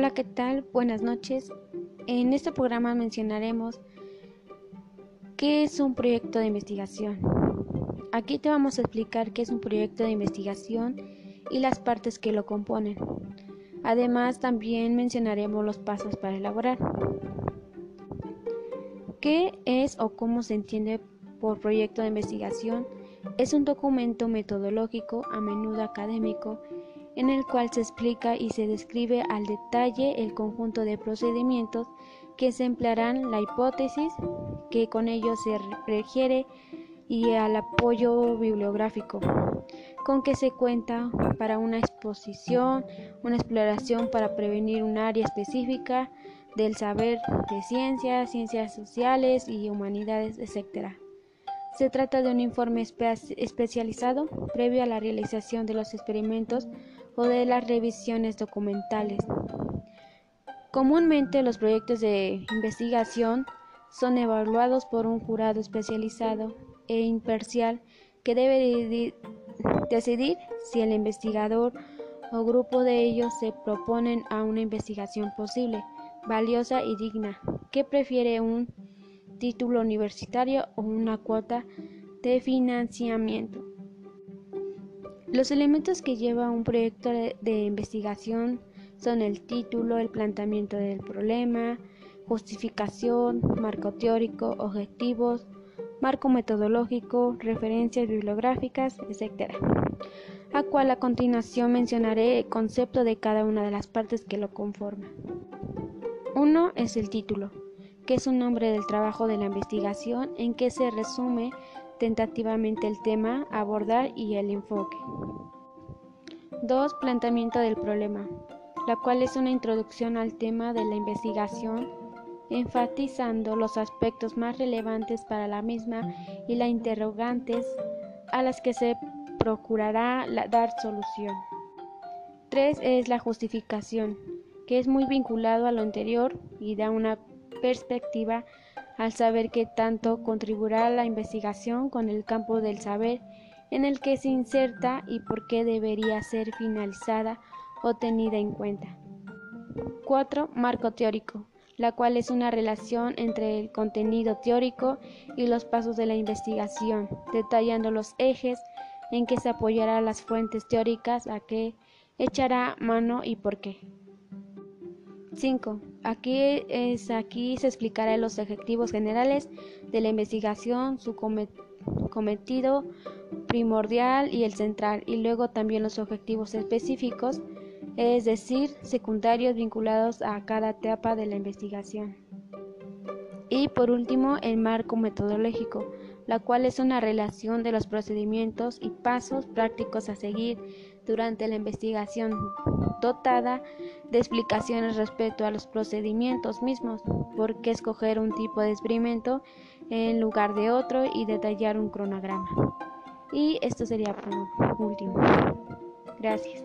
Hola, ¿qué tal? Buenas noches. En este programa mencionaremos qué es un proyecto de investigación. Aquí te vamos a explicar qué es un proyecto de investigación y las partes que lo componen. Además, también mencionaremos los pasos para elaborar. ¿Qué es o cómo se entiende por proyecto de investigación? Es un documento metodológico, a menudo académico, en el cual se explica y se describe al detalle el conjunto de procedimientos que se emplearán, la hipótesis que con ello se requiere y al apoyo bibliográfico con que se cuenta para una exposición, una exploración para prevenir un área específica del saber de ciencias, ciencias sociales y humanidades, etc. Se trata de un informe especializado previo a la realización de los experimentos o de las revisiones documentales. Comúnmente los proyectos de investigación son evaluados por un jurado especializado e imparcial que debe decidir si el investigador o grupo de ellos se proponen a una investigación posible, valiosa y digna, que prefiere un título universitario o una cuota de financiamiento. Los elementos que lleva un proyecto de investigación son el título, el planteamiento del problema, justificación, marco teórico, objetivos, marco metodológico, referencias bibliográficas, etc. A cual a continuación mencionaré el concepto de cada una de las partes que lo conforman. Uno es el título, que es un nombre del trabajo de la investigación en que se resume tentativamente el tema, abordar y el enfoque. 2. Planteamiento del problema, la cual es una introducción al tema de la investigación, enfatizando los aspectos más relevantes para la misma y las interrogantes a las que se procurará dar solución. 3. Es la justificación, que es muy vinculado a lo anterior y da una perspectiva al saber que tanto contribuirá la investigación con el campo del saber en el que se inserta y por qué debería ser finalizada o tenida en cuenta. 4. Marco teórico, la cual es una relación entre el contenido teórico y los pasos de la investigación, detallando los ejes en que se apoyará las fuentes teóricas a que echará mano y por qué. 5. Aquí, es, aquí se explicará los objetivos generales de la investigación, su cometido primordial y el central, y luego también los objetivos específicos, es decir, secundarios vinculados a cada etapa de la investigación. Y por último, el marco metodológico, la cual es una relación de los procedimientos y pasos prácticos a seguir durante la investigación, dotada de explicaciones respecto a los procedimientos mismos, por qué escoger un tipo de experimento en lugar de otro y detallar un cronograma. Y esto sería por último. Gracias.